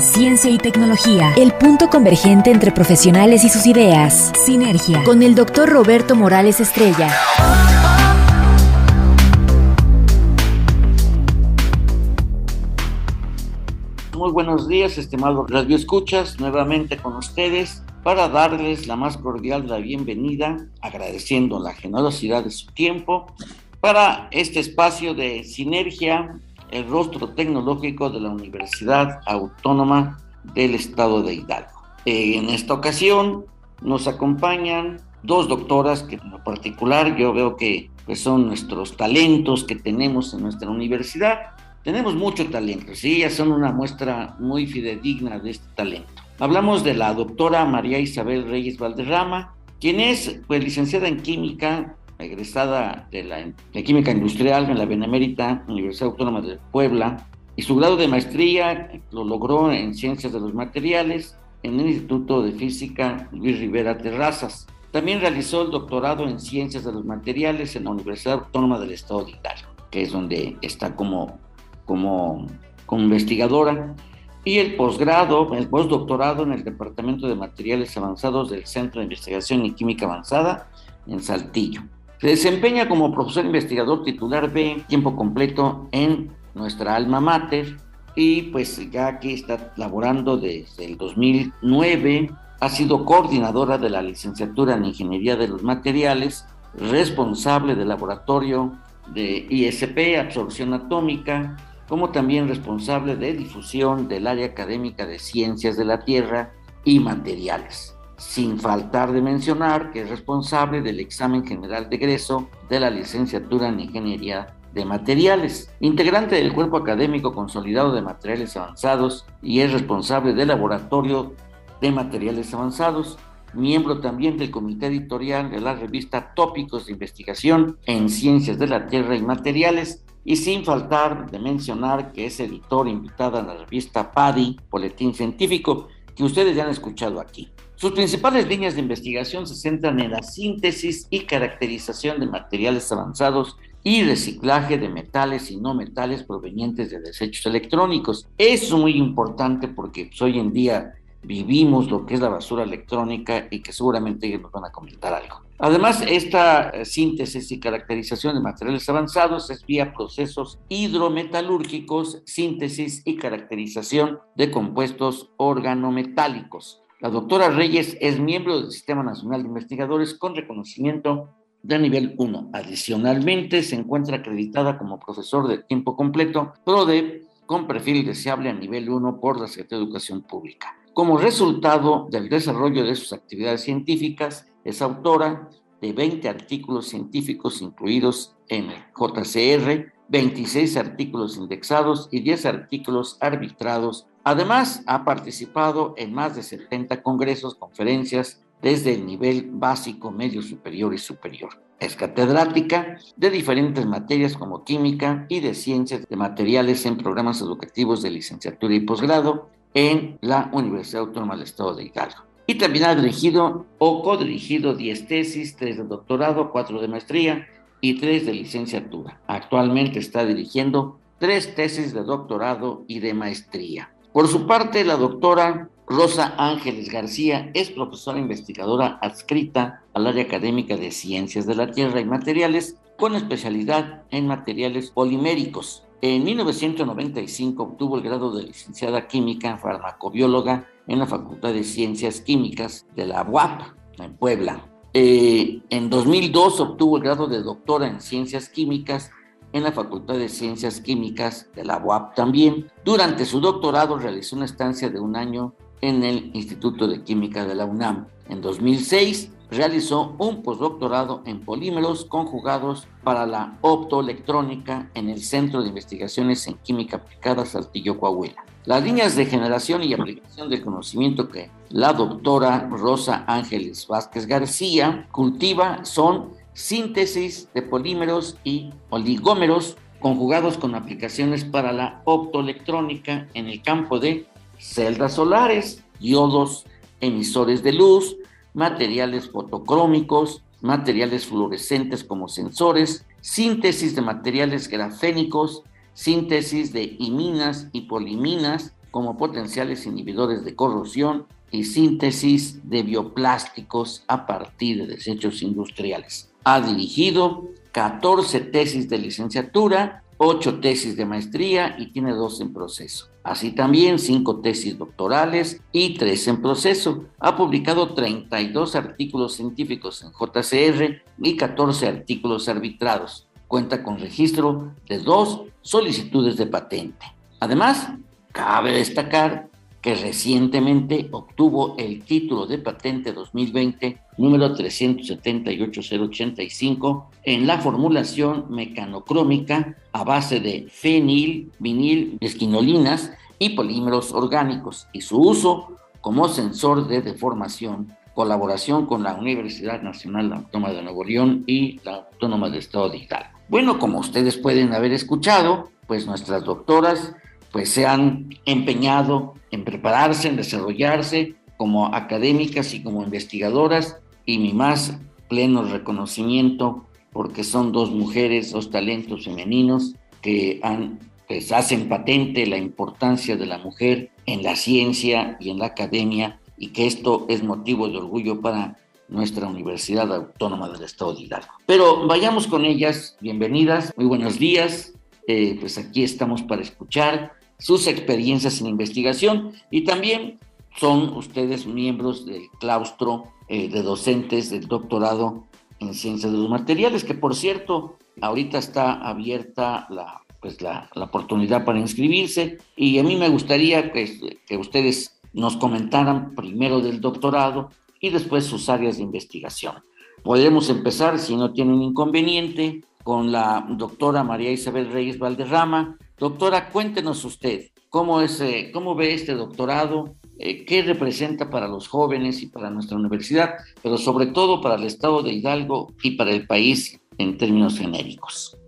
Ciencia y tecnología, el punto convergente entre profesionales y sus ideas. Sinergia, con el doctor Roberto Morales Estrella. Muy buenos días, estimados Radio Escuchas, nuevamente con ustedes para darles la más cordial la bienvenida, agradeciendo la generosidad de su tiempo para este espacio de sinergia, el rostro tecnológico de la Universidad Autónoma del Estado de Hidalgo. En esta ocasión nos acompañan dos doctoras que en particular yo veo que pues, son nuestros talentos que tenemos en nuestra universidad tenemos mucho talento, sí, ya son una muestra muy fidedigna de este talento. Hablamos de la doctora María Isabel Reyes Valderrama, quien es pues, licenciada en química, egresada de la de química industrial en la Benemérita Universidad Autónoma de Puebla, y su grado de maestría lo logró en ciencias de los materiales en el Instituto de Física Luis Rivera Terrazas. También realizó el doctorado en ciencias de los materiales en la Universidad Autónoma del Estado de Hidalgo, que es donde está como como, como investigadora y el posgrado, el postdoctorado en el Departamento de Materiales Avanzados del Centro de Investigación y Química Avanzada en Saltillo. Se desempeña como profesor investigador titular B, tiempo completo en nuestra alma mater y pues ya aquí está laborando desde el 2009, ha sido coordinadora de la licenciatura en Ingeniería de los Materiales, responsable del laboratorio de ISP, absorción atómica, como también responsable de difusión del área académica de ciencias de la Tierra y materiales, sin faltar de mencionar que es responsable del examen general de egreso de la licenciatura en Ingeniería de Materiales, integrante del Cuerpo Académico Consolidado de Materiales Avanzados y es responsable del Laboratorio de Materiales Avanzados, miembro también del comité editorial de la revista Tópicos de Investigación en Ciencias de la Tierra y Materiales, y sin faltar de mencionar que es editor invitada en la revista PADI, Boletín Científico, que ustedes ya han escuchado aquí. Sus principales líneas de investigación se centran en la síntesis y caracterización de materiales avanzados y reciclaje de metales y no metales provenientes de desechos electrónicos. Es muy importante porque pues, hoy en día vivimos lo que es la basura electrónica y que seguramente ellos nos van a comentar algo. Además, esta eh, síntesis y caracterización de materiales avanzados es vía procesos hidrometalúrgicos, síntesis y caracterización de compuestos organometálicos. La doctora Reyes es miembro del Sistema Nacional de Investigadores con reconocimiento de nivel 1. Adicionalmente, se encuentra acreditada como profesor de tiempo completo, PRODE, con perfil deseable a nivel 1 por la Secretaría de Educación Pública. Como resultado del desarrollo de sus actividades científicas, es autora de 20 artículos científicos incluidos en el JCR, 26 artículos indexados y 10 artículos arbitrados. Además, ha participado en más de 70 congresos, conferencias, desde el nivel básico, medio superior y superior. Es catedrática de diferentes materias como química y de ciencias de materiales en programas educativos de licenciatura y posgrado en la Universidad Autónoma del Estado de Hidalgo. Y también ha dirigido o codirigido 10 tesis, 3 de doctorado, 4 de maestría y 3 de licenciatura. Actualmente está dirigiendo 3 tesis de doctorado y de maestría. Por su parte, la doctora Rosa Ángeles García es profesora investigadora adscrita al área académica de Ciencias de la Tierra y Materiales con especialidad en materiales poliméricos en 1995 obtuvo el grado de licenciada química farmacobióloga en la Facultad de Ciencias Químicas de la UAP, en Puebla. Eh, en 2002 obtuvo el grado de doctora en Ciencias Químicas en la Facultad de Ciencias Químicas de la UAP también. Durante su doctorado realizó una estancia de un año en el Instituto de Química de la UNAM. En 2006 realizó un postdoctorado en polímeros conjugados para la optoelectrónica en el Centro de Investigaciones en Química Aplicada Saltillo, Coahuila. Las líneas de generación y aplicación del conocimiento que la doctora Rosa Ángeles Vázquez García cultiva son síntesis de polímeros y oligómeros conjugados con aplicaciones para la optoelectrónica en el campo de celdas solares, diodos, emisores de luz, materiales fotocrómicos, materiales fluorescentes como sensores, síntesis de materiales grafénicos, síntesis de iminas y poliminas como potenciales inhibidores de corrosión y síntesis de bioplásticos a partir de desechos industriales. Ha dirigido 14 tesis de licenciatura, 8 tesis de maestría y tiene 2 en proceso. Así también 5 tesis doctorales y 3 en proceso. Ha publicado 32 artículos científicos en JCR y 14 artículos arbitrados cuenta con registro de dos solicitudes de patente. Además, cabe destacar que recientemente obtuvo el título de patente 2020 número 378085 en la formulación mecanocrómica a base de fenil, vinil, esquinolinas y polímeros orgánicos y su uso como sensor de deformación colaboración con la Universidad Nacional Autónoma de Nuevo León y la Autónoma del Estado de. Bueno, como ustedes pueden haber escuchado, pues nuestras doctoras pues se han empeñado en prepararse, en desarrollarse como académicas y como investigadoras y mi más pleno reconocimiento porque son dos mujeres, dos talentos femeninos que han, pues, hacen patente la importancia de la mujer en la ciencia y en la academia y que esto es motivo de orgullo para nuestra Universidad Autónoma del Estado de Hidalgo. Pero vayamos con ellas, bienvenidas, muy buenos días, eh, pues aquí estamos para escuchar sus experiencias en investigación y también son ustedes miembros del claustro eh, de docentes del doctorado en ciencias de los materiales, que por cierto, ahorita está abierta la, pues la, la oportunidad para inscribirse y a mí me gustaría que, que ustedes nos comentaran primero del doctorado y después sus áreas de investigación. Podemos empezar, si no tienen inconveniente, con la doctora María Isabel Reyes Valderrama. Doctora, cuéntenos usted, ¿cómo, es, eh, cómo ve este doctorado? Eh, ¿Qué representa para los jóvenes y para nuestra universidad, pero sobre todo para el estado de Hidalgo y para el país en términos genéricos?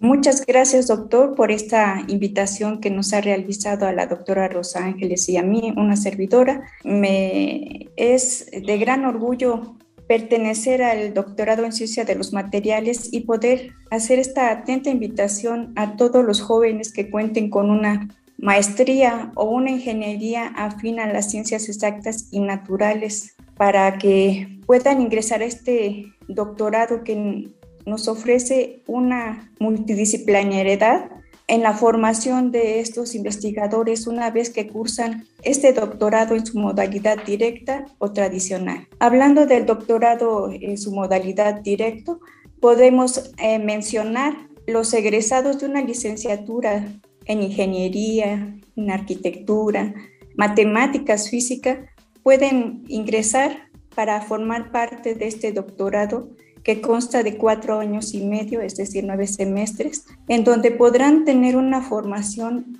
Muchas gracias, doctor, por esta invitación que nos ha realizado a la doctora Rosa Ángeles y a mí, una servidora. Me es de gran orgullo pertenecer al doctorado en ciencia de los materiales y poder hacer esta atenta invitación a todos los jóvenes que cuenten con una maestría o una ingeniería afín a las ciencias exactas y naturales para que puedan ingresar a este doctorado que nos ofrece una multidisciplinariedad en la formación de estos investigadores una vez que cursan este doctorado en su modalidad directa o tradicional. Hablando del doctorado en su modalidad directo, podemos eh, mencionar los egresados de una licenciatura en ingeniería, en arquitectura, matemáticas, física, pueden ingresar para formar parte de este doctorado que consta de cuatro años y medio, es decir, nueve semestres, en donde podrán tener una formación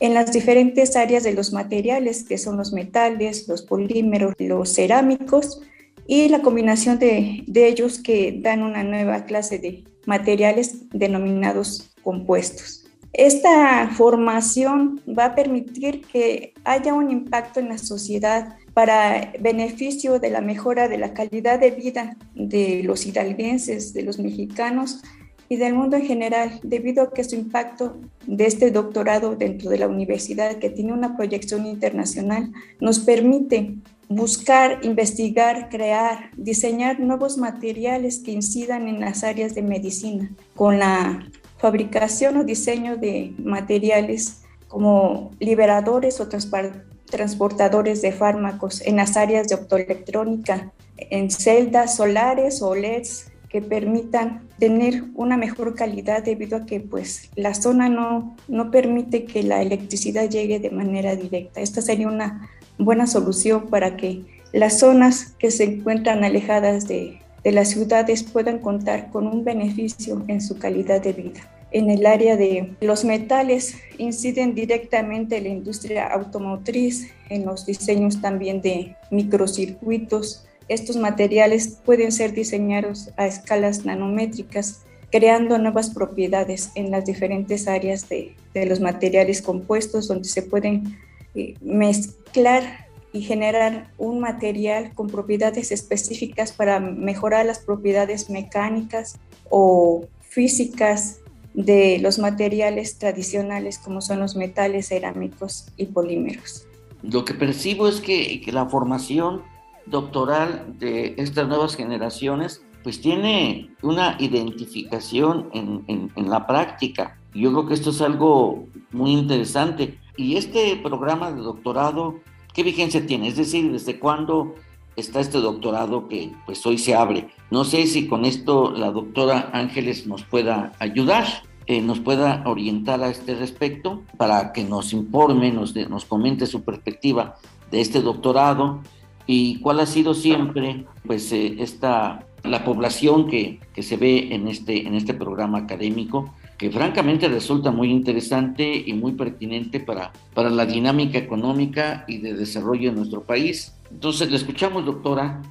en las diferentes áreas de los materiales, que son los metales, los polímeros, los cerámicos, y la combinación de, de ellos que dan una nueva clase de materiales denominados compuestos. Esta formación va a permitir que haya un impacto en la sociedad para beneficio de la mejora de la calidad de vida de los hidalguenses, de los mexicanos y del mundo en general, debido a que su impacto de este doctorado dentro de la universidad, que tiene una proyección internacional, nos permite buscar, investigar, crear, diseñar nuevos materiales que incidan en las áreas de medicina, con la fabricación o diseño de materiales como liberadores o transportadores de fármacos en las áreas de optoelectrónica, en celdas solares o LEDs que permitan tener una mejor calidad debido a que pues la zona no, no permite que la electricidad llegue de manera directa. Esta sería una buena solución para que las zonas que se encuentran alejadas de, de las ciudades puedan contar con un beneficio en su calidad de vida. en el área de los metales inciden directamente en la industria automotriz, en los diseños también de microcircuitos. Estos materiales pueden ser diseñados a escalas nanométricas, creando nuevas propiedades en las diferentes áreas de, los materiales compuestos, donde se pueden eh, mezclar y generar un material con propiedades específicas para mejorar las propiedades mecánicas o físicas de los materiales tradicionales como son los metales cerámicos y polímeros. Lo que percibo es que, la formación doctoral de estas nuevas generaciones pues tiene una identificación en, en, la práctica. Yo creo que esto es algo muy interesante. Y este programa de doctorado, ¿qué vigencia tiene? Es decir, ¿desde cuándo está este doctorado que pues hoy se abre. No sé si con esto la doctora Ángeles nos pueda ayudar, eh, nos pueda orientar a este respecto para que nos informe, nos, nos comente su perspectiva de este doctorado y cuál ha sido siempre pues eh, esta la población que, que, se ve en este, en este programa académico que francamente resulta muy interesante y muy pertinente para, para la dinámica económica y de desarrollo de nuestro país. Entonces, le escuchamos, doctora.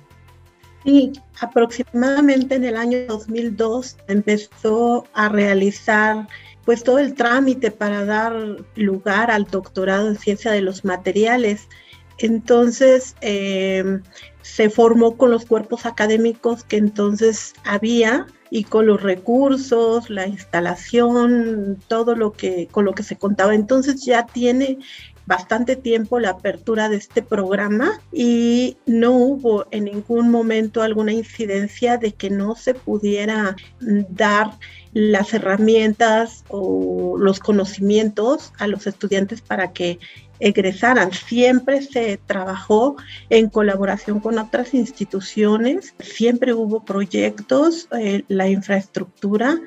Sí, aproximadamente en el año 2002 empezó a realizar pues todo el trámite para dar lugar al doctorado en ciencia de los materiales. Entonces eh, se formó con los cuerpos académicos que entonces había y con los recursos, la instalación, todo lo que con lo que se contaba. Entonces ya tiene bastante tiempo la apertura de este programa y no hubo en ningún momento alguna incidencia de que no se pudiera dar las herramientas o los conocimientos a los estudiantes para que egresaran. Siempre se trabajó en colaboración con otras instituciones, siempre hubo proyectos, eh, la infraestructura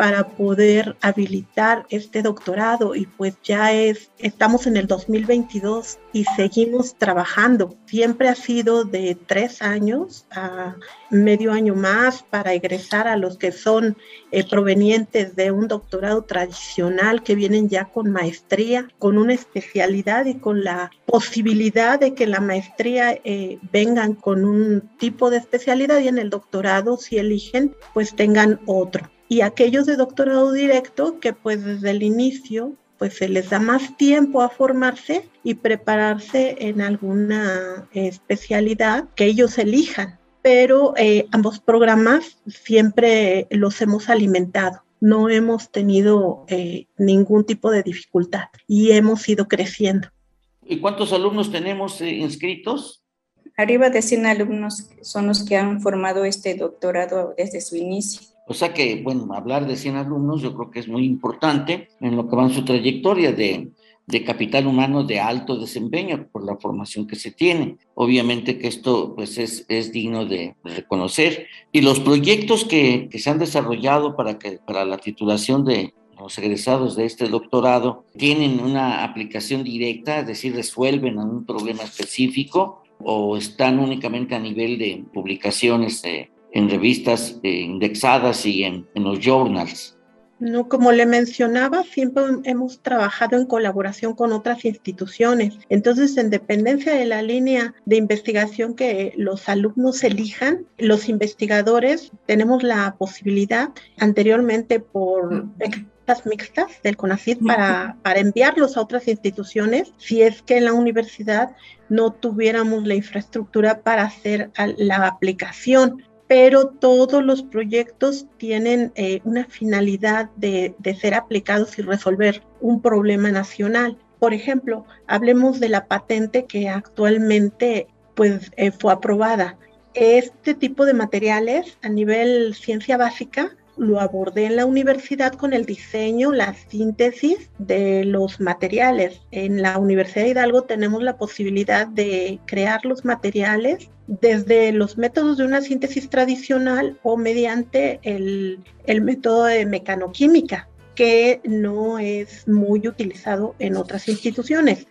para poder habilitar este doctorado y pues ya es, estamos en el 2022 y seguimos trabajando. Siempre ha sido de tres años a medio año más para egresar a los que son eh, provenientes de un doctorado tradicional que vienen ya con maestría, con una especialidad y con la posibilidad de que la maestría eh, vengan con un tipo de especialidad y en el doctorado si eligen pues tengan otro y aquellos de doctorado directo que pues desde el inicio pues se les da más tiempo a formarse y prepararse en alguna especialidad que ellos elijan. Pero eh, ambos programas siempre los hemos alimentado. No hemos tenido eh, ningún tipo de dificultad y hemos ido creciendo. ¿Y cuántos alumnos tenemos eh, inscritos? Arriba de 100 alumnos son los que han formado este doctorado desde su inicio. O sea que, bueno, hablar de 100 alumnos yo creo que es muy importante en lo que va en su trayectoria de, de capital humano de alto desempeño por la formación que se tiene. Obviamente que esto pues es, es digno de, reconocer. Y los proyectos que, que, se han desarrollado para, que, para la titulación de los egresados de este doctorado tienen una aplicación directa, es decir, resuelven un problema específico o están únicamente a nivel de publicaciones de en revistas eh, indexadas y en, en los journals. No, como le mencionaba, siempre hemos trabajado en colaboración con otras instituciones. Entonces, en dependencia de la línea de investigación que los alumnos elijan, los investigadores tenemos la posibilidad anteriormente por becas mixtas del CONACYT para, para enviarlos a otras instituciones si es que en la universidad no tuviéramos la infraestructura para hacer la aplicación pero todos los proyectos tienen eh, una finalidad de, ser aplicados y resolver un problema nacional. Por ejemplo, hablemos de la patente que actualmente pues, eh, fue aprobada. Este tipo de materiales a nivel ciencia básica lo abordé en la universidad con el diseño, la síntesis de los materiales. En la Universidad de Hidalgo tenemos la posibilidad de crear los materiales desde los métodos de una síntesis tradicional o mediante el, método de mecanoquímica, que no es muy utilizado en otras instituciones,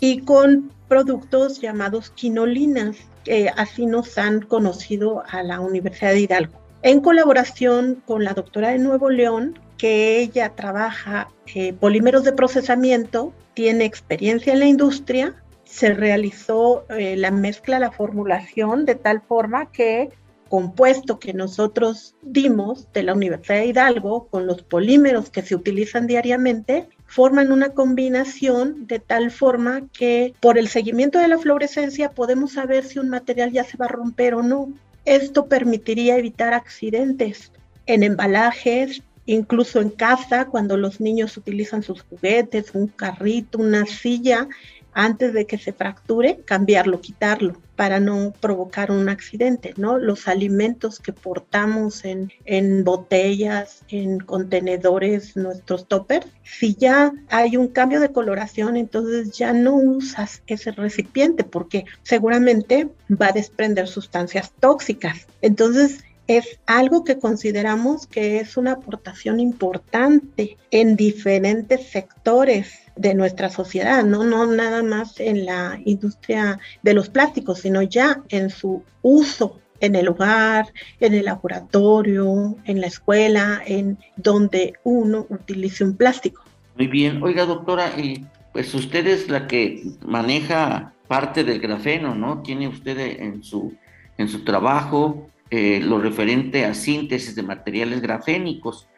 y con productos llamados quinolinas, que así nos han conocido a la Universidad de Hidalgo. En colaboración con la doctora de Nuevo León, que ella trabaja eh, polímeros de procesamiento, tiene experiencia en la industria, se realizó eh, la mezcla, la formulación de tal forma que compuesto que nosotros dimos de la Universidad de Hidalgo con los polímeros que se utilizan diariamente forman una combinación de tal forma que por el seguimiento de la fluorescencia podemos saber si un material ya se va a romper o no. Esto permitiría evitar accidentes en embalajes, incluso en casa, cuando los niños utilizan sus juguetes, un carrito, una silla, antes de que se fracture, cambiarlo, quitarlo, para no provocar un accidente, ¿no? Los alimentos que portamos en, en botellas, en contenedores, nuestros toppers, si ya hay un cambio de coloración, entonces ya no usas ese recipiente porque seguramente va a desprender sustancias tóxicas. Entonces, es algo que consideramos que es una aportación importante en diferentes sectores de nuestra sociedad, ¿no? no nada más en la industria de los plásticos, sino ya en su uso en el hogar, en el laboratorio, en la escuela, en donde uno utilice un plástico. Muy bien, oiga doctora, y pues usted es la que maneja parte del grafeno, ¿no? Tiene usted en su, en su trabajo eh, lo referente a síntesis de materiales grafénicos.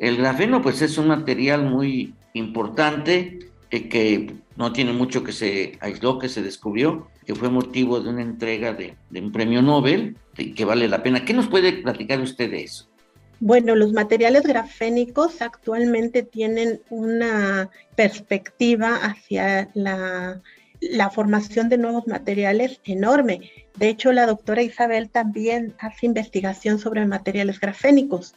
El grafeno pues es un material muy importante eh, que no tiene mucho que se aisló, que se descubrió, que fue motivo de una entrega de, un premio Nobel, que vale la pena. ¿Qué nos puede platicar usted de eso? Bueno, los materiales grafénicos actualmente tienen una perspectiva hacia la la formación de nuevos materiales enorme. De hecho, la doctora Isabel también hace investigación sobre materiales grafénicos.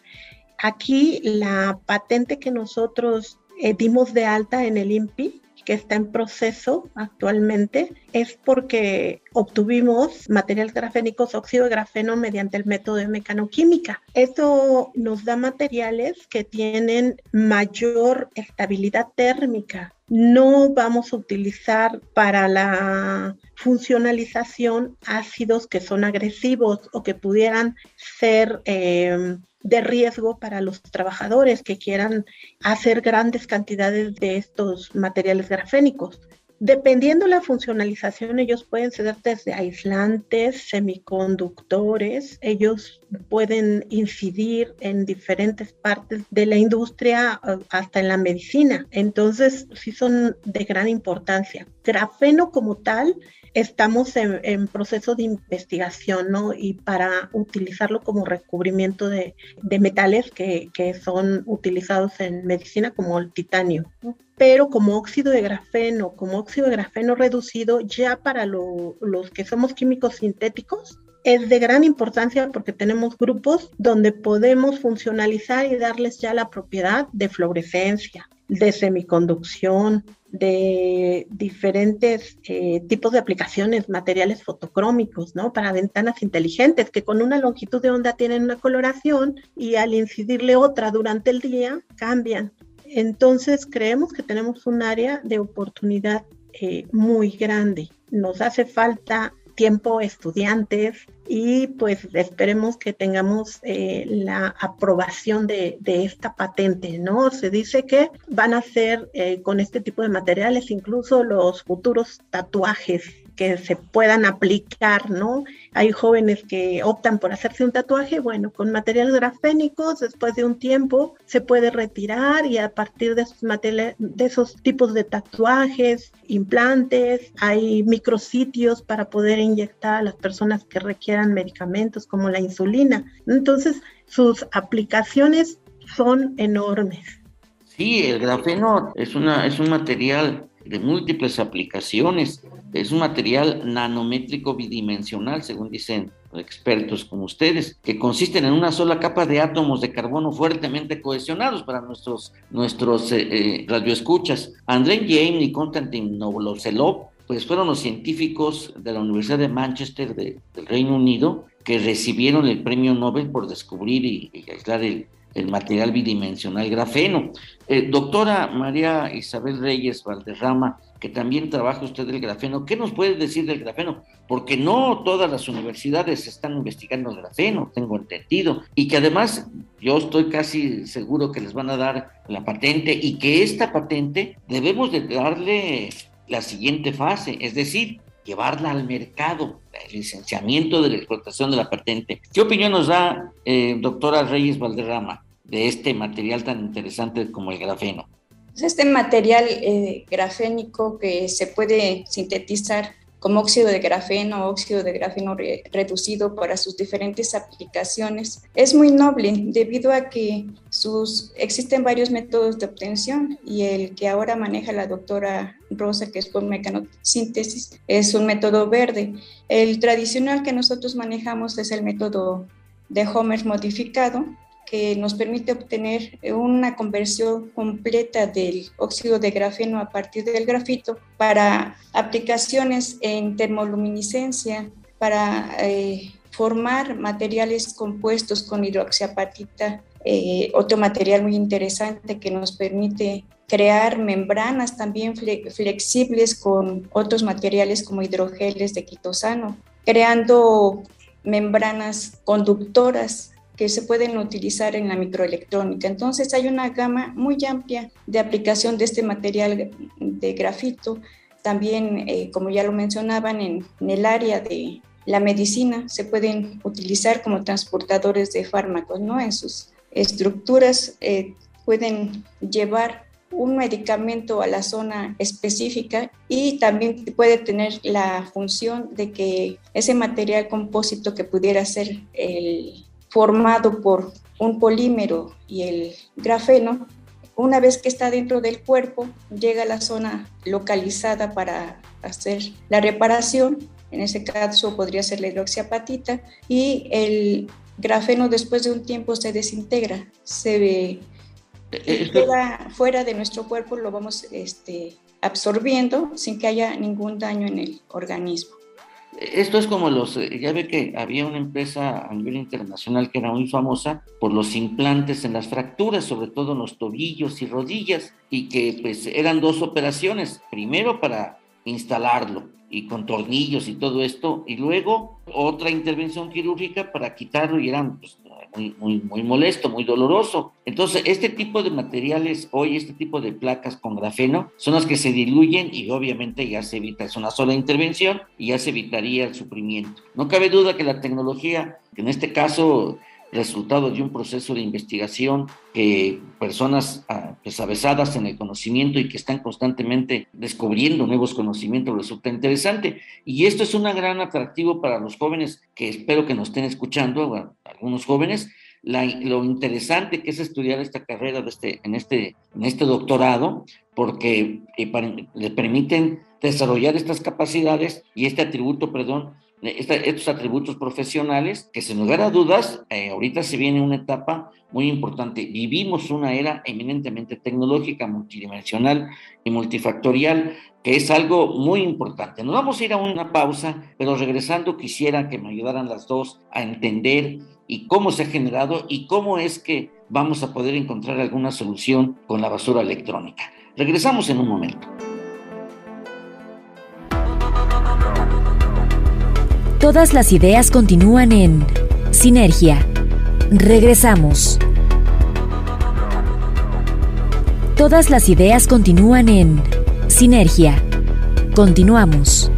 Aquí la patente que nosotros eh, dimos de alta en el INPI que está en proceso actualmente es porque obtuvimos materiales grafénicos óxido de grafeno mediante el método de mecanoquímica. Esto nos da materiales que tienen mayor estabilidad térmica. No vamos a utilizar para la funcionalización ácidos que son agresivos o que pudieran ser eh, de riesgo para los trabajadores que quieran hacer grandes cantidades de estos materiales grafénicos. Dependiendo la funcionalización, ellos pueden ser desde aislantes, semiconductores, ellos pueden incidir en diferentes partes de la industria eh, hasta en la medicina. Entonces, sí son de gran importancia. Grafeno como tal estamos en, proceso de investigación, ¿no? Y para utilizarlo como recubrimiento de, metales que, son utilizados en medicina como el titanio, Pero como óxido de grafeno, como óxido de grafeno reducido, ya para los que somos químicos sintéticos, es de gran importancia porque tenemos grupos donde podemos funcionalizar y darles ya la propiedad de fluorescencia, de semiconducción, de diferentes eh, tipos de aplicaciones, materiales fotocrómicos, ¿no? Para ventanas inteligentes que con una longitud de onda tienen una coloración y al incidirle otra durante el día cambian. Entonces creemos que tenemos un área de oportunidad eh, muy grande. Nos hace falta tiempo estudiantes y pues esperemos que tengamos eh, la aprobación de, esta patente, ¿no? Se dice que van a ser eh, con este tipo de materiales incluso los futuros tatuajes que se puedan aplicar, ¿no? Hay jóvenes que optan por hacerse un tatuaje, bueno, con materiales grafénicos, después de un tiempo se puede retirar y a partir de esos de esos tipos de tatuajes, implantes, hay micrositios para poder inyectar a las personas que requieran medicamentos como la insulina. Entonces, sus aplicaciones son enormes. Sí, el grafeno es, una, es un material de múltiples aplicaciones. Es un material nanométrico bidimensional, según dicen expertos como ustedes, que consisten en una sola capa de átomos de carbono fuertemente cohesionados para nuestros, nuestros eh, eh, radioescuchas. André James y Konstantin Novoloselov pues fueron los científicos de la Universidad de Manchester del Reino Unido que recibieron el premio Nobel por descubrir y, aislar el, material bidimensional grafeno. Eh, doctora María Isabel Reyes Valderrama, que también trabaja usted el grafeno. ¿Qué nos puede decir del grafeno? Porque no todas las universidades están investigando el grafeno, tengo entendido, y que además yo estoy casi seguro que les van a dar la patente y que esta patente debemos de darle la siguiente fase, es decir, llevarla al mercado, el licenciamiento de la explotación de la patente. ¿Qué opinión nos da, eh, doctora Reyes Valderrama, de este material tan interesante como el grafeno? Este material eh, grafénico que se puede sintetizar como óxido de grafeno o óxido de grafeno reducido para sus diferentes aplicaciones. Es muy noble debido a que sus, existen varios métodos de obtención y el que ahora maneja la doctora Rosa, que es por mecanosíntesis, es un método verde. El tradicional que nosotros manejamos es el método de Homer modificado, que nos permite obtener una conversión completa del óxido de grafeno a partir del grafito para aplicaciones en termoluminiscencia, para eh, formar materiales compuestos con hidroxiapatita, eh, otro material muy interesante que nos permite crear membranas también flexibles con otros materiales como hidrogeles de quitosano, creando membranas conductoras que se pueden utilizar en la microelectrónica. Entonces hay una gama muy amplia de aplicación de este material de grafito. También, eh, como ya lo mencionaban, en, el área de la medicina se pueden utilizar como transportadores de fármacos, ¿no? En sus estructuras eh, pueden llevar un medicamento a la zona específica y también puede tener la función de que ese material compósito que pudiera ser el formado por un polímero y el grafeno, una vez que está dentro del cuerpo, llega a la zona localizada para hacer la reparación, en ese caso podría ser la hidroxiapatita, y el grafeno después de un tiempo se desintegra, se ve, eh, queda fuera de nuestro cuerpo, lo vamos este, absorbiendo sin que haya ningún daño en el organismo. Esto es como los, eh, ya ve que había una empresa a nivel internacional que era muy famosa por los implantes en las fracturas, sobre todo en los tobillos y rodillas, y que pues eran dos operaciones, primero para instalarlo y con tornillos y todo esto, y luego otra intervención quirúrgica para quitarlo y eran pues, muy, muy, muy molesto, muy doloroso. Entonces, este tipo de materiales, hoy este tipo de placas con grafeno, son las que se diluyen y obviamente ya se evita, es una sola intervención y ya se evitaría el sufrimiento. No cabe duda que la tecnología, que en este caso resultado de un proceso de investigación que personas ah, pues, avesadas en el conocimiento y que están constantemente descubriendo nuevos conocimientos resulta interesante. Y esto es un gran atractivo para los jóvenes que espero que nos estén escuchando, algunos jóvenes, lo interesante que es estudiar esta carrera de este, en, este, en este doctorado, porque eh, le permiten desarrollar estas capacidades y este atributo, perdón, estos atributos profesionales, que sin lugar a dudas, eh, ahorita se viene una etapa muy importante. Vivimos una era eminentemente tecnológica, multidimensional y multifactorial, que es algo muy importante. Nos vamos a ir a una pausa, pero regresando quisiera que me ayudaran las dos a entender y cómo se ha generado y cómo es que vamos a poder encontrar alguna solución con la basura electrónica. Regresamos en un momento. Todas las ideas continúan en Sinergia. Regresamos. Todas las ideas continúan en Sinergia. Continuamos.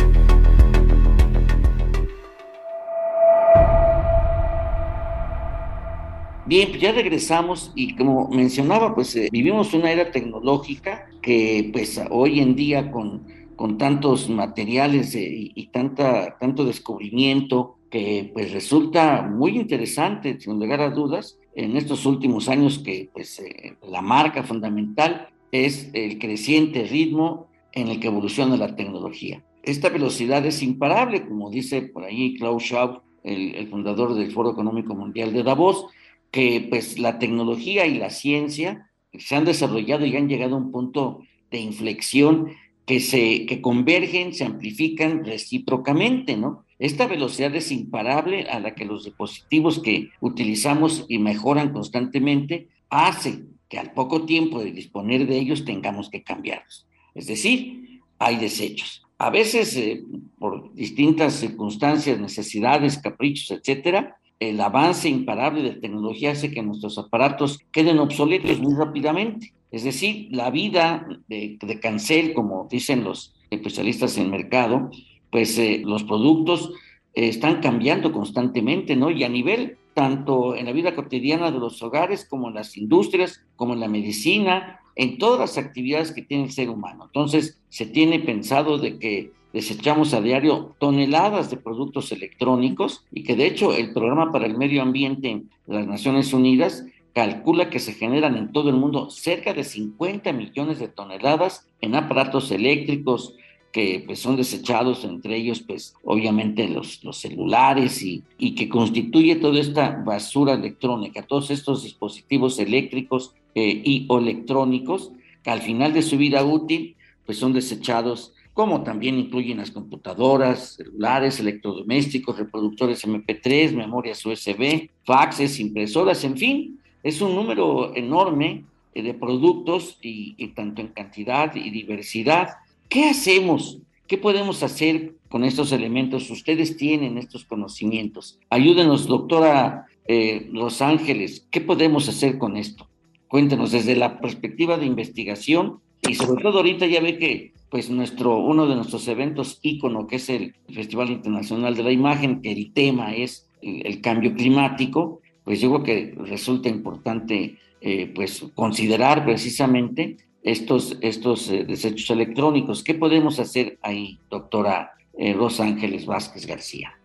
Bien, pues ya regresamos y como mencionaba, pues eh, vivimos una era tecnológica que pues hoy en día con con tantos materiales eh, y, tanta, tanto descubrimiento que pues resulta muy interesante, sin lugar a dudas, en estos últimos años que pues eh, la marca fundamental es el creciente ritmo en el que evoluciona la tecnología. Esta velocidad es imparable, como dice por ahí Klaus Schwab, el, el fundador del Foro Económico Mundial de Davos, que pues la tecnología y la ciencia se han desarrollado y han llegado a un punto de inflexión que, se, que convergen, se amplifican recíprocamente, ¿no? Esta velocidad es imparable a la que los dispositivos que utilizamos y mejoran constantemente hace que al poco tiempo de disponer de ellos tengamos que cambiarlos. Es decir, hay desechos. A veces, eh, por distintas circunstancias, necesidades, caprichos, etcétera, el avance imparable de tecnología hace que nuestros aparatos queden obsoletos muy rápidamente. Es decir, la vida de, cancel, como dicen los especialistas en mercado, pues eh, los productos eh, están cambiando constantemente, ¿no? Y a nivel tanto en la vida cotidiana de los hogares como en las industrias, como en la medicina, en todas las actividades que tiene el ser humano. Entonces, se tiene pensado de que desechamos a diario toneladas de productos electrónicos y que de hecho el programa para el medio ambiente de las Naciones Unidas calcula que se generan en todo el mundo cerca de 50 millones de toneladas en aparatos eléctricos que pues, son desechados, entre ellos pues obviamente los, celulares y, que constituye toda esta basura electrónica, todos estos dispositivos eléctricos eh, y electrónicos que al final de su vida útil pues son desechados como también incluyen las computadoras, celulares, electrodomésticos, reproductores MP3, memorias USB, faxes, impresoras, en fin, es un número enorme eh, de productos y, tanto en cantidad y diversidad. ¿Qué hacemos? ¿Qué podemos hacer con estos elementos? Ustedes tienen estos conocimientos. Ayúdenos, doctora eh, Los Ángeles, ¿qué podemos hacer con esto? Cuéntenos desde la perspectiva de investigación y sobre todo ahorita ya ve que pues nuestro, uno de nuestros eventos ícono, que es el Festival Internacional de la Imagen, que el tema es el, cambio climático, pues yo creo que resulta importante eh, pues considerar precisamente estos, estos eh, desechos electrónicos. ¿Qué podemos hacer ahí, doctora eh, Rosa Ángeles Vázquez García?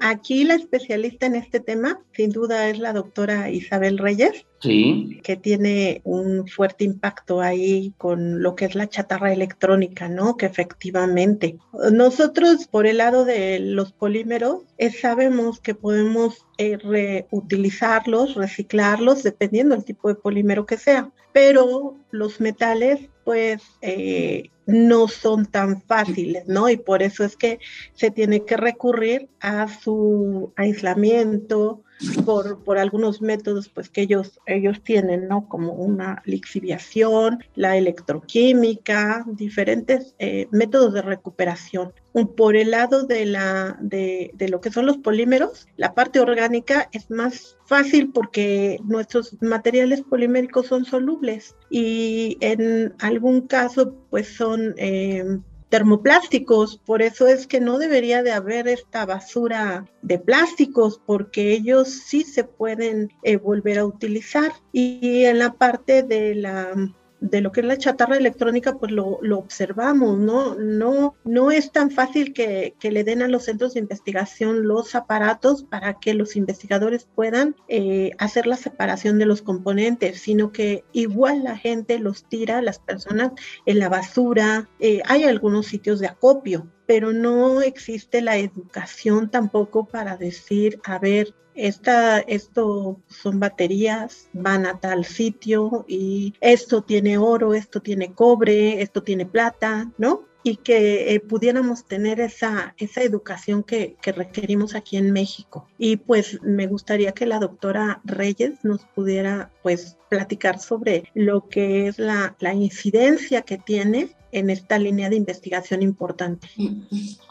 Aquí la especialista en este tema, sin duda, es la doctora Isabel Reyes, sí. que tiene un fuerte impacto ahí con lo que es la chatarra electrónica, ¿no? Que efectivamente, nosotros por el lado de los polímeros, sabemos que podemos eh, reutilizarlos, reciclarlos, dependiendo del tipo de polímero que sea, pero los metales, pues, eh, no son tan fáciles, ¿no? Y por eso es que se tiene que recurrir a su aislamiento, por, algunos métodos pues que ellos, ellos tienen, ¿no? Como una lixiviación, la electroquímica, diferentes eh, métodos de recuperación. Por el lado de, la, de, de lo que son los polímeros, la parte orgánica es más fácil porque nuestros materiales poliméricos son solubles y en algún caso pues son eh, termoplásticos, por eso es que no debería de haber esta basura de plásticos, porque ellos sí se pueden eh, volver a utilizar. Y en la parte de la de lo que es la chatarra electrónica, pues lo, observamos, ¿no? No, no es tan fácil que, le den a los centros de investigación los aparatos para que los investigadores puedan eh, hacer la separación de los componentes, sino que igual la gente los tira, las personas, en la basura. Eh, hay algunos sitios de acopio, pero no existe la educación tampoco para decir, a ver, esta, esto son baterías, van a tal sitio y esto tiene oro, esto tiene cobre, esto tiene plata, ¿no? Y que eh, pudiéramos tener esa, esa educación que, que, requerimos aquí en México. Y pues me gustaría que la doctora Reyes nos pudiera pues platicar sobre lo que es la, la incidencia que tiene en esta línea de investigación importante.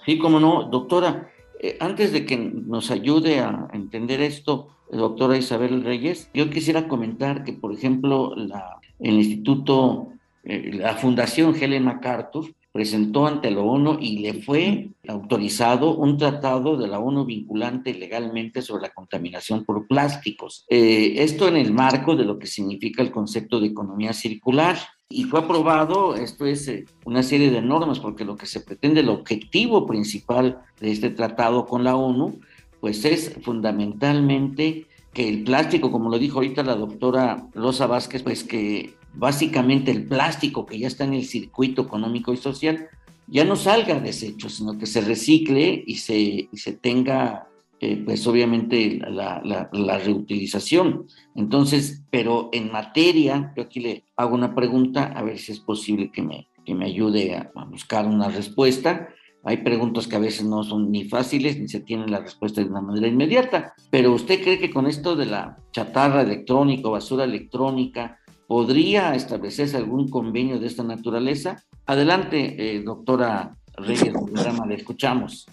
Sí, como no, doctora. Eh, antes de que nos ayude a entender esto, doctora Isabel Reyes, yo quisiera comentar que, por ejemplo, la, el Instituto, eh, la Fundación Helen MacArthur, presentó ante la ONU y le fue autorizado un tratado de la ONU vinculante legalmente sobre la contaminación por plásticos. Eh, esto en el marco de lo que significa el concepto de economía circular. Y fue aprobado, esto es eh, una serie de normas, porque lo que se pretende, el objetivo principal de este tratado con la ONU, pues es fundamentalmente que el plástico, como lo dijo ahorita la doctora Rosa Vázquez, pues que básicamente el plástico que ya está en el circuito económico y social ya no salga desecho, sino que se recicle y se, se tenga, eh, pues obviamente, la, reutilización. Entonces, pero en materia, yo aquí le hago una pregunta, a ver si es posible que me, que me ayude a, buscar una respuesta. Hay preguntas que a veces no son ni fáciles ni se tienen la respuesta de una manera inmediata. Pero usted cree que con esto de la chatarra electrónica, basura electrónica, ¿podría establecerse algún convenio de esta naturaleza? Adelante, eh, doctora Reyes, programa, le escuchamos.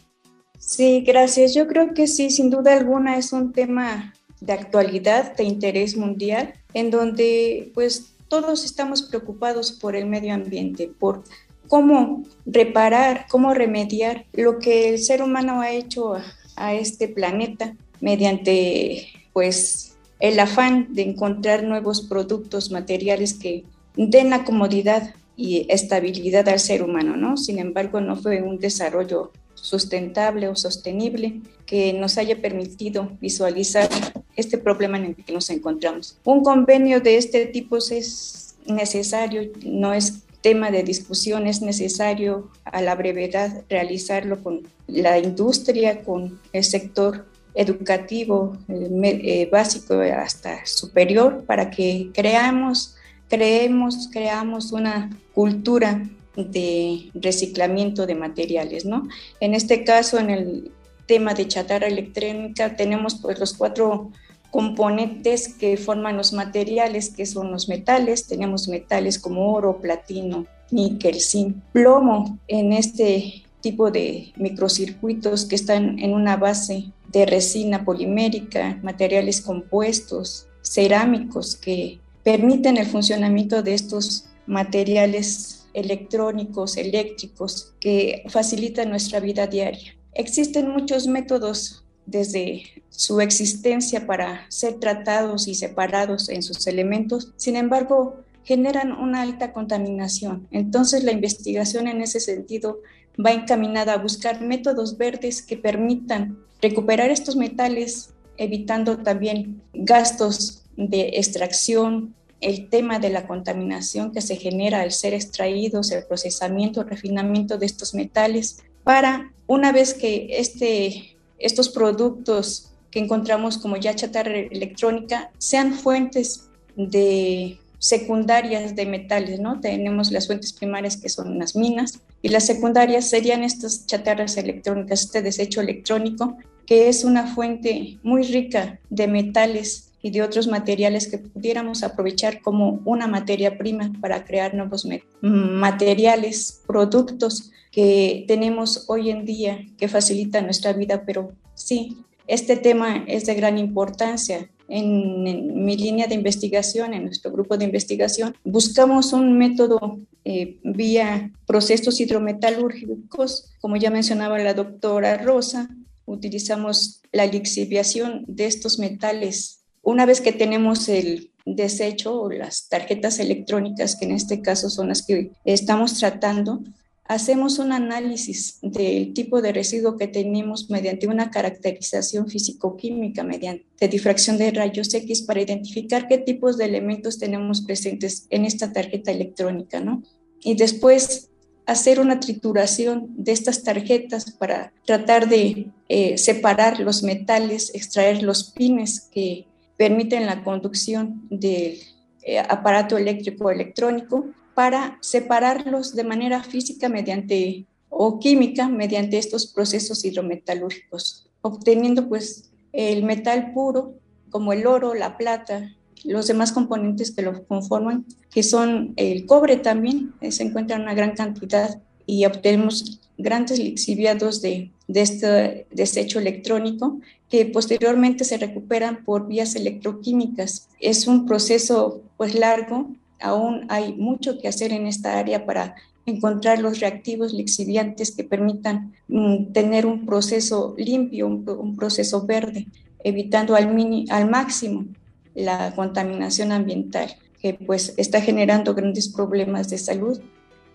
Sí, gracias. Yo creo que sí, sin duda alguna es un tema de actualidad, de interés mundial, en donde pues todos estamos preocupados por el medio ambiente, por cómo reparar, cómo remediar lo que el ser humano ha hecho a, este planeta mediante pues el afán de encontrar nuevos productos materiales que den la comodidad y estabilidad al ser humano, ¿no? Sin embargo, no fue un desarrollo sustentable o sostenible que nos haya permitido visualizar este problema en el que nos encontramos. Un convenio de este tipo es necesario, no es tema de discusión, es necesario a la brevedad realizarlo con la industria, con el sector educativo eh, eh, básico hasta superior para que creamos, creemos, creamos una cultura de reciclamiento de materiales, ¿no? En este caso, en el tema de chatarra electrónica, tenemos pues los cuatro componentes que forman los materiales, que son los metales. Tenemos metales como oro, platino, níquel, zinc, plomo en este tipo de microcircuitos que están en una base de resina polimérica, materiales compuestos, cerámicos que permiten el funcionamiento de estos materiales electrónicos, eléctricos, que facilitan nuestra vida diaria. Existen muchos métodos desde su existencia para ser tratados y separados en sus elementos, sin embargo, generan una alta contaminación. Entonces, la investigación en ese sentido va encaminada a buscar métodos verdes que permitan recuperar estos metales, evitando también gastos de extracción, el tema de la contaminación que se genera al ser extraídos, el procesamiento, el refinamiento de estos metales, para una vez que este, estos productos que encontramos como ya chatarra electrónica sean fuentes de secundarias de metales, ¿no? Tenemos las fuentes primarias que son las minas y las secundarias serían estas chatarras electrónicas, este desecho electrónico, que es una fuente muy rica de metales y de otros materiales que pudiéramos aprovechar como una materia prima para crear nuevos materiales, productos que tenemos hoy en día que facilitan nuestra vida, pero sí, este tema es de gran importancia en, mi línea de investigación, en nuestro grupo de investigación, buscamos un método eh, vía procesos hidrometalúrgicos, como ya mencionaba la doctora Rosa, utilizamos la lixiviación de estos metales. Una vez que tenemos el desecho o las tarjetas electrónicas, que en este caso son las que estamos tratando, hacemos un análisis del tipo de residuo que tenemos mediante una caracterización físico-química, mediante difracción de rayos X para identificar qué tipos de elementos tenemos presentes en esta tarjeta electrónica, ¿no? Y después hacer una trituración de estas tarjetas para tratar de eh, separar los metales, extraer los pines que permiten la conducción del eh, aparato eléctrico electrónico para separarlos de manera física mediante o química mediante estos procesos hidrometalúrgicos, obteniendo pues el metal puro como el oro, la plata, los demás componentes que lo conforman, que son el cobre también, eh, se encuentra en una gran cantidad y obtenemos grandes lixiviados de, este desecho electrónico que posteriormente se recuperan por vías electroquímicas. Es un proceso pues largo aún hay mucho que hacer en esta área para encontrar los reactivos lixiviantes que permitan mm, tener un proceso limpio, un, proceso verde, evitando al, al máximo la contaminación ambiental, que pues está generando grandes problemas de salud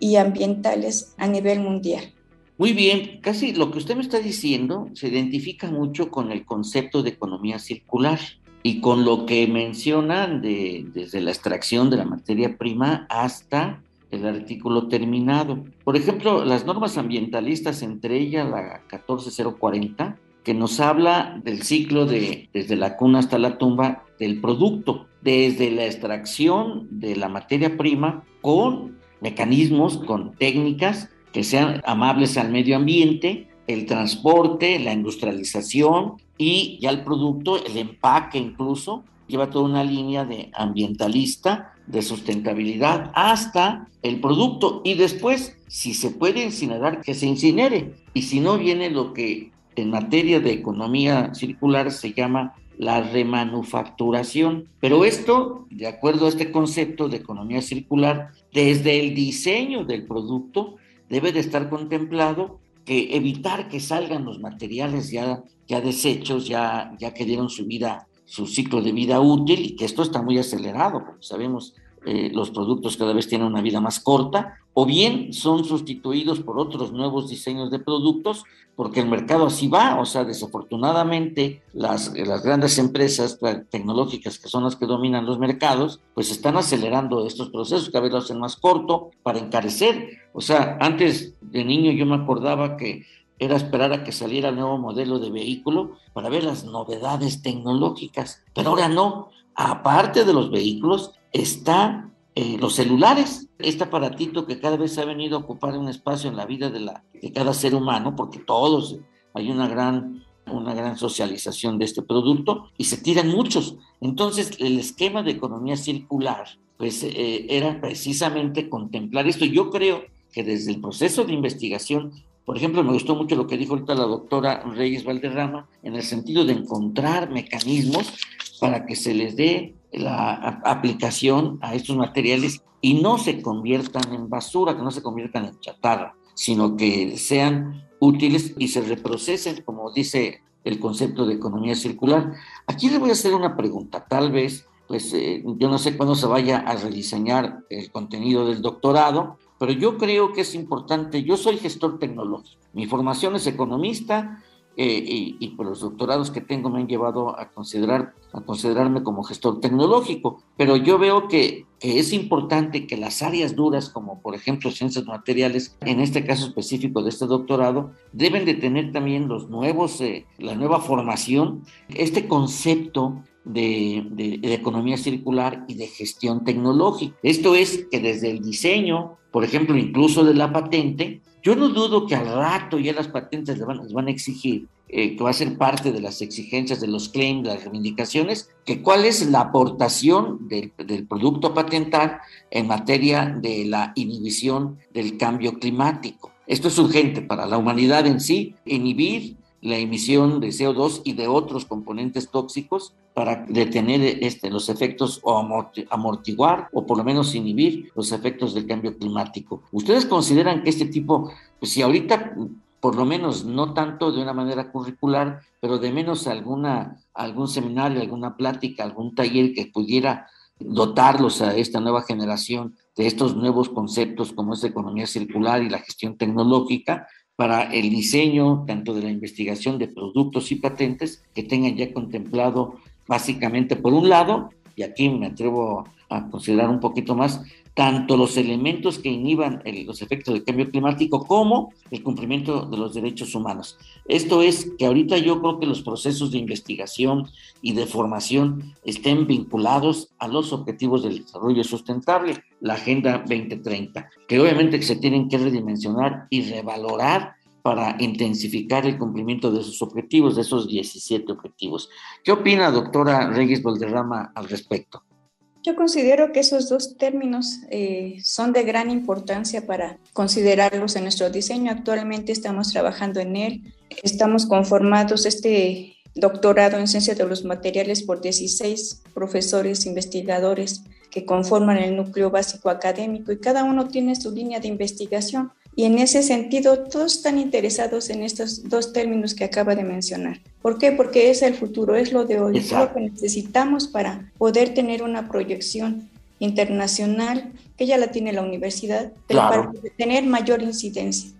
y ambientales a nivel mundial. Muy bien, casi lo que usted me está diciendo se identifica mucho con el concepto de economía circular y con lo que mencionan de, desde la extracción de la materia prima hasta el artículo terminado. Por ejemplo, las normas ambientalistas, entre ellas la 14040, que nos habla del ciclo de desde la cuna hasta la tumba del producto, desde la extracción de la materia prima con mecanismos, con técnicas que sean amables al medio ambiente, el transporte, la industrialización y ya el producto, el empaque incluso, lleva toda una línea de ambientalista, de sustentabilidad, hasta el producto. Y después, si se puede incinerar, que se incinere. Y si no, viene lo que en materia de economía circular se llama la remanufacturación. Pero esto, de acuerdo a este concepto de economía circular, desde el diseño del producto debe de estar contemplado que evitar que salgan los materiales ya, ya desechos, ya, ya que dieron su vida, su ciclo de vida útil y que esto está muy acelerado, porque sabemos eh, los productos cada vez tienen una vida más corta, o bien son sustituidos por otros nuevos diseños de productos, porque el mercado así va, o sea, desafortunadamente las, las grandes empresas tecnológicas que son las que dominan los mercados, pues están acelerando estos procesos, cada vez lo hacen más corto para encarecer. O sea, antes de niño yo me acordaba que era esperar a que saliera el nuevo modelo de vehículo para ver las novedades tecnológicas, pero ahora no. Aparte de los vehículos, está eh, los celulares, este aparatito que cada vez ha venido a ocupar un espacio en la vida de cada ser humano, porque todos hay una gran, una gran socialización de este producto y se tiran muchos. Entonces, el esquema de economía circular, pues eh, era precisamente contemplar esto. Yo creo que desde el proceso de investigación por ejemplo, me gustó mucho lo que dijo ahorita la doctora Reyes Valderrama en el sentido de encontrar mecanismos para que se les dé la aplicación a estos materiales y no se conviertan en basura, que no se conviertan en chatarra, sino que sean útiles y se reprocesen, como dice el concepto de economía circular. Aquí le voy a hacer una pregunta, tal vez, pues eh, yo no sé cuándo se vaya a rediseñar el contenido del doctorado, pero yo creo que es importante, yo soy gestor tecnológico, mi formación es economista, eh, y, por los doctorados que tengo me han llevado a considerar a considerarme como gestor tecnológico, pero yo veo que, es importante que las áreas duras, como por ejemplo ciencias materiales, en este caso específico de este doctorado, deben de tener también los nuevos, eh, la nueva formación, este concepto de, de, economía circular y de gestión tecnológica. Esto es que desde el diseño, por ejemplo, incluso de la patente, yo no dudo que al rato ya las patentes les van, a exigir, eh, que va a ser parte de las exigencias de los claims, las reivindicaciones, que cuál es la aportación del, del producto a patentar en materia de la inhibición del cambio climático. Esto es urgente para la humanidad en sí, inhibir la emisión de CO2 y de otros componentes tóxicos para detener este, los efectos o amortiguar o por lo menos inhibir los efectos del cambio climático. ¿Ustedes consideran que este tipo, pues si ahorita por lo menos no tanto de una manera curricular, pero de menos alguna, algún seminario, alguna plática, algún taller que pudiera dotarlos a esta nueva generación de estos nuevos conceptos como es economía circular y la gestión tecnológica, para el diseño tanto de la investigación de productos y patentes que tengan ya contemplado básicamente por un lado, y aquí me atrevo a considerar un poquito más, tanto los elementos que inhiban los efectos del cambio climático como el cumplimiento de los derechos humanos. Esto es que ahorita yo creo que los procesos de investigación y de formación estén vinculados a los objetivos del desarrollo sustentable, la Agenda 2030, que obviamente se tienen que redimensionar y revalorar para intensificar el cumplimiento de esos objetivos, de esos 17 objetivos. ¿Qué opina, doctora Reyes Valderrama, al respecto? Yo considero que esos dos términos eh, son de gran importancia para considerarlos en nuestro diseño. Actualmente estamos trabajando en él. Estamos conformados este doctorado en ciencia de los materiales por 16 profesores investigadores que conforman el núcleo básico académico y cada uno tiene su línea de investigación. Y en ese sentido, todos están interesados en estos dos términos que acaba de mencionar. ¿Por qué? Porque es el futuro, es lo de hoy, es lo que necesitamos para poder tener una proyección internacional, que ya la tiene la universidad, pero para tener mayor incidencia.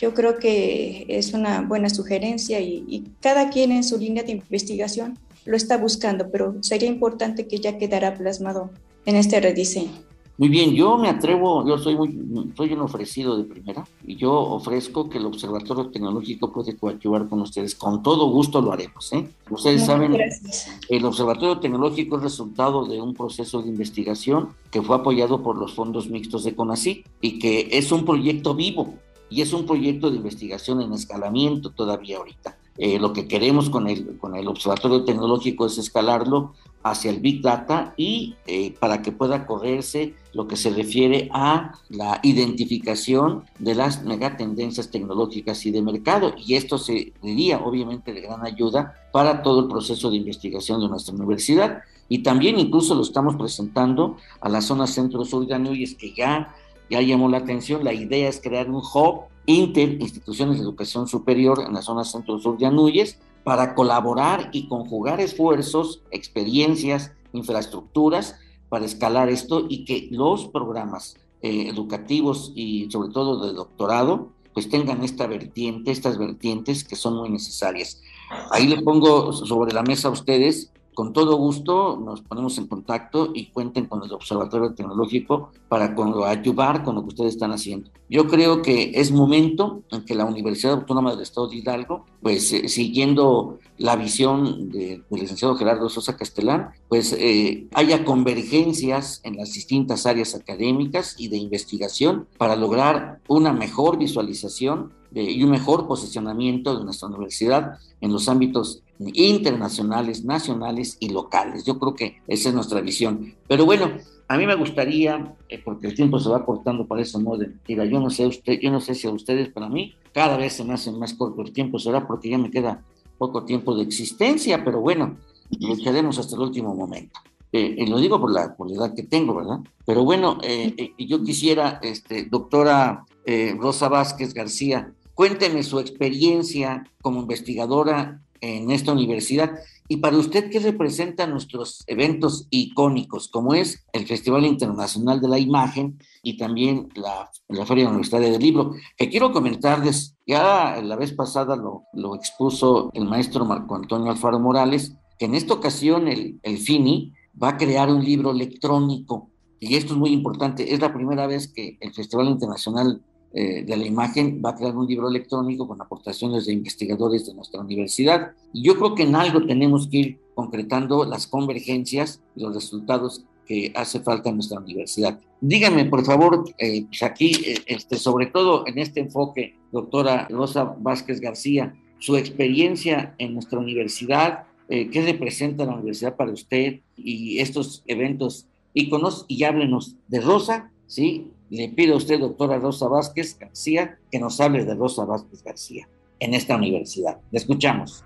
Yo creo que es una buena sugerencia y, y cada quien en su línea de investigación lo está buscando, pero sería importante que ya quedara plasmado en este rediseño. Muy bien, yo me atrevo, yo soy, muy, soy un ofrecido de primera y yo ofrezco que el Observatorio Tecnológico puede coadyuvar con ustedes. Con todo gusto lo haremos. ¿eh? Ustedes saben, el Observatorio Tecnológico es resultado de un proceso de investigación que fue apoyado por los fondos mixtos de CONACYT y que es un proyecto vivo y es un proyecto de investigación en escalamiento todavía ahorita. eh, lo que queremos con el, con el observatorio tecnológico es escalarlo hacia el Big Data y eh, para que pueda correrse lo que se refiere a la identificación de las megatendencias tecnológicas y de mercado. Y esto sería obviamente de gran ayuda para todo el proceso de investigación de nuestra universidad. Y también incluso lo estamos presentando a la zona centro-sur de Anuyes, que ya, ya llamó la atención. La idea es crear un hub inter instituciones de educación superior en la zona centro-sur de Anuyes para colaborar y conjugar esfuerzos, experiencias, infraestructuras para escalar esto y que los programas eh, educativos y sobre todo de doctorado pues tengan esta vertiente, estas vertientes que son muy necesarias. Ahí le pongo sobre la mesa a ustedes con todo gusto nos ponemos en contacto y cuenten con el Observatorio Tecnológico para ayudar con lo que ustedes están haciendo. Yo creo que es momento en que la Universidad Autónoma del Estado de Hidalgo, pues eh, siguiendo la visión del licenciado Gerardo Sosa Castellán, pues eh, haya convergencias en las distintas áreas académicas y de investigación para lograr una mejor visualización y un mejor posicionamiento de nuestra universidad en los ámbitos internacionales, nacionales y locales. Yo creo que esa es nuestra visión. Pero bueno, a mí me gustaría, eh, porque el tiempo se va cortando para eso, ¿no? Yo no sé usted, yo no sé si a ustedes, para mí, cada vez se me hace más corto el tiempo, será porque ya me queda poco tiempo de existencia, pero bueno, lucharemos hasta el último momento. Eh, y lo digo por la, edad que tengo, ¿verdad? Pero bueno, eh, yo quisiera, este, doctora Rosa Vázquez García, cuénteme su experiencia como investigadora en esta universidad. Y para usted, ¿qué representan nuestros eventos icónicos, como es el Festival Internacional de la Imagen y también la, Feria Universitaria del Libro? Que quiero comentarles, ya la vez pasada lo, lo expuso el maestro Marco Antonio Alfaro Morales, que en esta ocasión el, el FINI va a crear un libro electrónico. Y esto es muy importante, es la primera vez que el Festival Internacional eh, de la imagen va a crear un libro electrónico con aportaciones de investigadores de nuestra universidad. Y yo creo que en algo tenemos que ir concretando las convergencias y los resultados que hace falta en nuestra universidad. Dígame, por favor, eh, pues aquí, eh, este, sobre todo en este enfoque, doctora Rosa Vázquez García, su experiencia en nuestra universidad, qué representa la universidad para usted y estos eventos íconos, y háblenos de Rosa, ¿sí? le pido a usted, doctora Rosa Vázquez García, que nos hable de Rosa Vázquez García en esta universidad. Le escuchamos.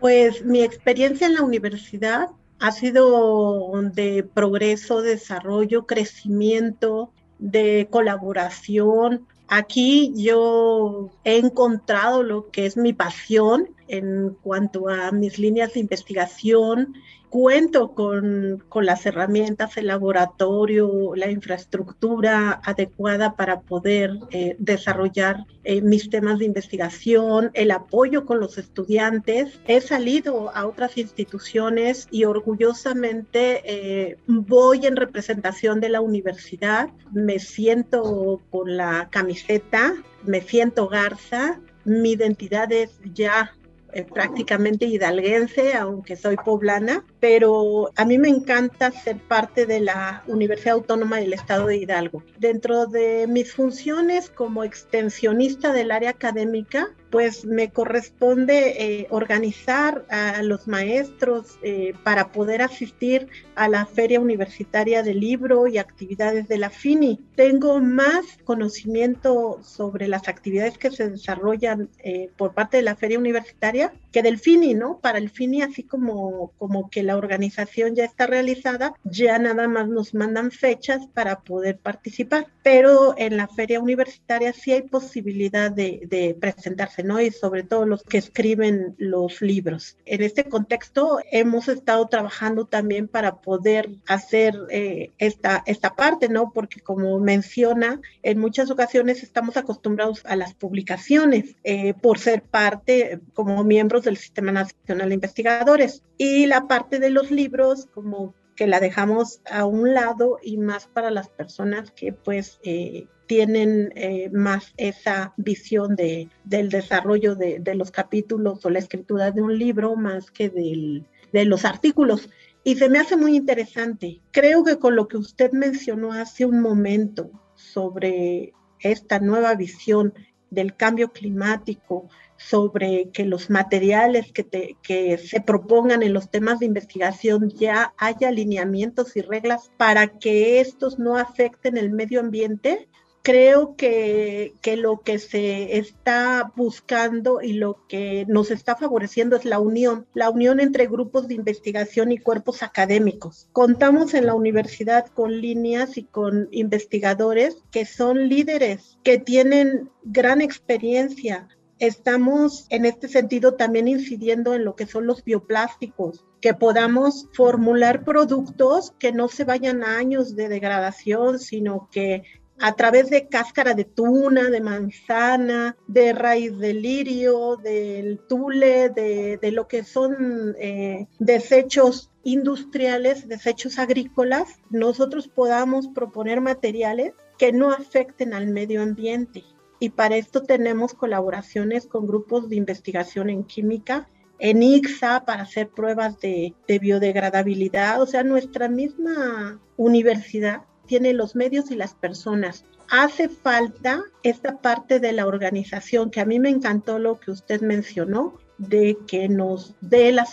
Pues mi experiencia en la universidad ha sido de progreso, desarrollo, crecimiento, de colaboración. Aquí yo he encontrado lo que es mi pasión en cuanto a mis líneas de investigación cuento con, las herramientas, el laboratorio, la infraestructura adecuada para poder eh, desarrollar eh, mis temas de investigación, el apoyo con los estudiantes. He salido a otras instituciones y orgullosamente eh, voy en representación de la universidad, me siento con la camiseta, me siento garza, mi identidad es ya eh, prácticamente hidalguense, aunque soy poblana, pero a mí me encanta ser parte de la Universidad Autónoma del Estado de Hidalgo. Dentro de mis funciones como extensionista del área académica, pues me corresponde eh, organizar a los maestros eh, para poder asistir a la Feria Universitaria del Libro y actividades de la FINI. Tengo más conocimiento sobre las actividades que se desarrollan eh, por parte de la Feria Universitaria que del FINI, ¿no? Para el FINI, así como, como que la organización ya está realizada, ya nada más nos mandan fechas para poder participar. Pero en la Feria Universitaria sí hay posibilidad de, de presentarse y sobre todo los que escriben los libros. En este contexto hemos estado trabajando también para poder hacer eh, esta, esta parte, ¿no? Porque como menciona, en muchas ocasiones estamos acostumbrados a las publicaciones eh, por ser parte como miembros del Sistema Nacional de Investigadores y la parte de los libros como que la dejamos a un lado y más para las personas que pues eh, tienen eh, más esa visión de, del desarrollo de, los capítulos o la escritura de un libro más que del, de los artículos. Y se me hace muy interesante. Creo que con lo que usted mencionó hace un momento sobre esta nueva visión del cambio climático, sobre que los materiales que, que, se propongan en los temas de investigación ya haya alineamientos y reglas para que estos no afecten el medio ambiente, creo que, que, lo que se está buscando y lo que nos está favoreciendo es la unión, la unión entre grupos de investigación y cuerpos académicos. Contamos en la universidad con líneas y con investigadores que son líderes, que tienen gran experiencia. Estamos en este sentido también incidiendo en lo que son los bioplásticos, que podamos formular productos que no se vayan a años de degradación, sino que a través de cáscara de tuna, de manzana, de raíz de lirio, del tule, de, lo que son eh, desechos industriales, desechos agrícolas, nosotros podamos proponer materiales que no afecten al medio ambiente. Y para esto tenemos colaboraciones con grupos de investigación en química, en IXA para hacer pruebas de, de biodegradabilidad. O sea, nuestra misma universidad tiene los medios y las personas. Hace falta esta parte de la organización, que a mí me encantó lo que usted mencionó, de que nos dé la,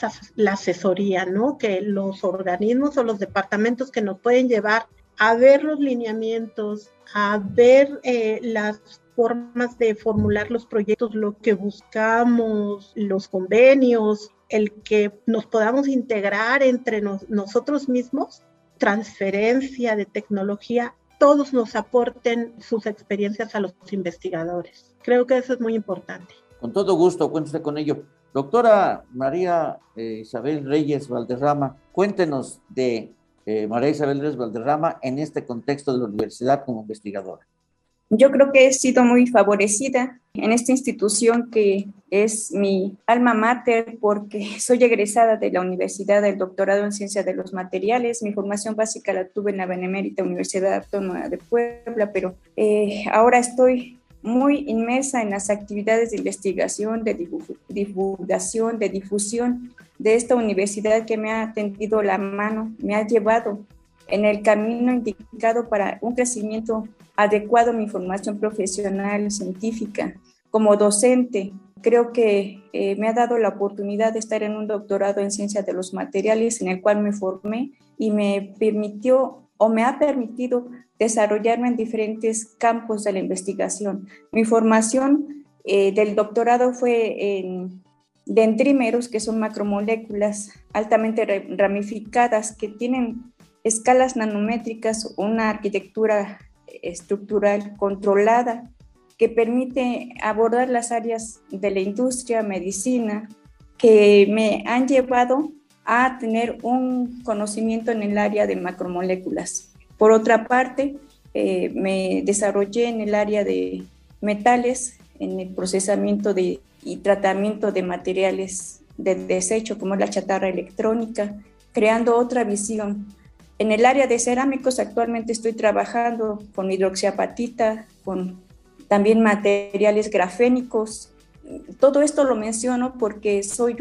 asesoría, ¿no? Que los organismos o los departamentos que nos pueden llevar a ver los lineamientos, a ver eh, las formas de formular los proyectos, lo que buscamos, los convenios, el que nos podamos integrar entre nosotros mismos transferencia de tecnología, todos nos aporten sus experiencias a los investigadores. Creo que eso es muy importante. Con todo gusto, cuéntese con ello. Doctora María eh, Isabel Reyes Valderrama, cuéntenos de eh, María Isabel Reyes Valderrama en este contexto de la universidad como investigadora. Yo creo que he sido muy favorecida en esta institución que es mi alma mater porque soy egresada de la Universidad del Doctorado en Ciencia de los Materiales. Mi formación básica la tuve en la Benemérita Universidad Autónoma de Puebla, pero eh, ahora estoy muy inmersa en las actividades de investigación, de divulgación, de difusión de esta universidad que me ha tendido la mano, me ha llevado en el camino indicado para un crecimiento adecuado mi formación profesional científica. Como docente, creo que eh, me ha dado la oportunidad de estar en un doctorado en ciencia de los materiales en el cual me formé y me permitió o me ha permitido desarrollarme en diferentes campos de la investigación. Mi formación eh, del doctorado fue en dendrímeros, que son macromoléculas altamente ramificadas que tienen escalas nanométricas, una arquitectura estructural controlada que permite abordar las áreas de la industria, medicina, que me han llevado a tener un conocimiento en el área de macromoléculas. Por otra parte, eh, me desarrollé en el área de metales, en el procesamiento de, y tratamiento de materiales de desecho, como la chatarra electrónica, creando otra visión en el área de cerámicos actualmente estoy trabajando con hidroxiapatita, con también materiales grafénicos. Todo esto lo menciono porque soy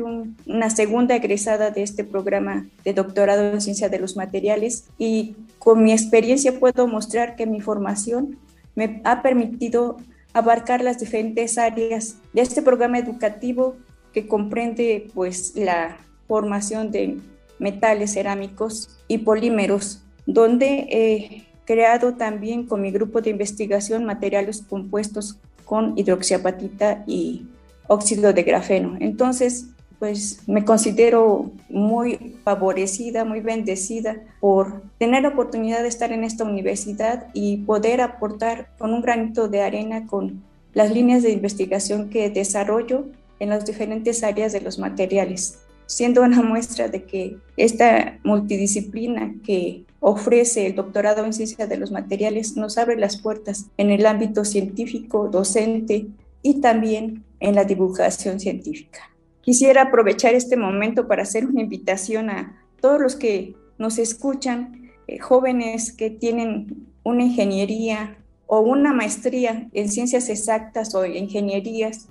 una segunda egresada de este programa de doctorado en ciencia de los materiales y con mi experiencia puedo mostrar que mi formación me ha permitido abarcar las diferentes áreas de este programa educativo que comprende pues la formación de metales cerámicos y polímeros, donde he creado también con mi grupo de investigación materiales compuestos con hidroxiapatita y óxido de grafeno. Entonces, pues me considero muy favorecida, muy bendecida por tener la oportunidad de estar en esta universidad y poder aportar con un granito de arena con las líneas de investigación que desarrollo en las diferentes áreas de los materiales siendo una muestra de que esta multidisciplina que ofrece el doctorado en ciencia de los materiales nos abre las puertas en el ámbito científico, docente y también en la divulgación científica. Quisiera aprovechar este momento para hacer una invitación a todos los que nos escuchan, eh, jóvenes que tienen una ingeniería o una maestría en ciencias exactas o ingenierías,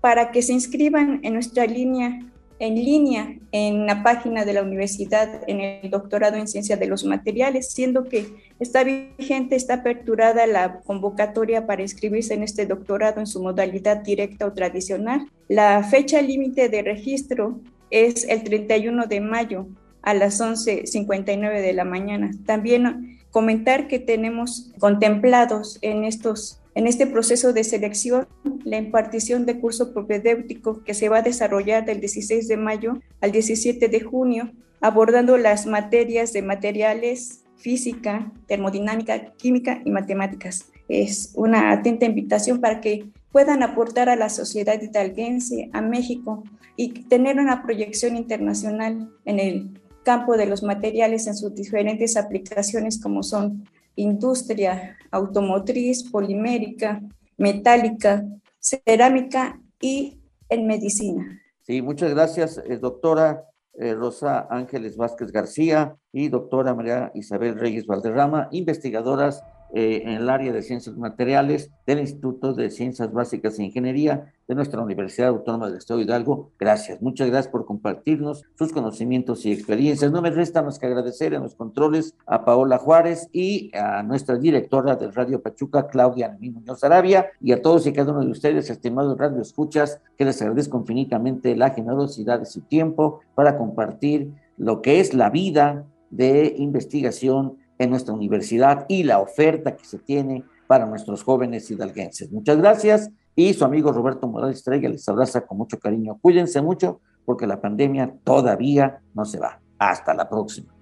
para que se inscriban en nuestra línea en línea en la página de la universidad en el doctorado en ciencia de los materiales, siendo que está vigente, está aperturada la convocatoria para inscribirse en este doctorado en su modalidad directa o tradicional. La fecha límite de registro es el 31 de mayo a las 11.59 de la mañana. También comentar que tenemos contemplados en estos en este proceso de selección, la impartición de curso propedéutico que se va a desarrollar del 16 de mayo al 17 de junio, abordando las materias de materiales, física, termodinámica, química y matemáticas. Es una atenta invitación para que puedan aportar a la sociedad italguense, a México y tener una proyección internacional en el campo de los materiales en sus diferentes aplicaciones como son industria automotriz, polimérica, metálica, cerámica y en medicina. Sí, muchas gracias, eh, doctora eh, Rosa Ángeles Vázquez García y doctora María Isabel Reyes Valderrama, investigadoras eh, en el área de ciencias materiales del Instituto de Ciencias Básicas e Ingeniería de nuestra Universidad Autónoma del Estado de Hidalgo. Gracias, muchas gracias por compartirnos sus conocimientos y experiencias. No me resta más que agradecer en los controles a Paola Juárez y a nuestra directora del Radio Pachuca, Claudia Muñoz Arabia, y a todos y cada uno de ustedes, estimados Radio Escuchas, que les agradezco infinitamente la generosidad de su tiempo para compartir lo que es la vida de investigación en nuestra universidad y la oferta que se tiene para nuestros jóvenes hidalguenses. Muchas gracias y su amigo Roberto Morales Trega les abraza con mucho cariño. Cuídense mucho porque la pandemia todavía no se va. Hasta la próxima.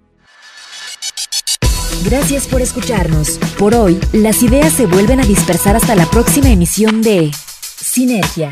Gracias por escucharnos. Por hoy, las ideas se vuelven a dispersar hasta la próxima emisión de Sinergia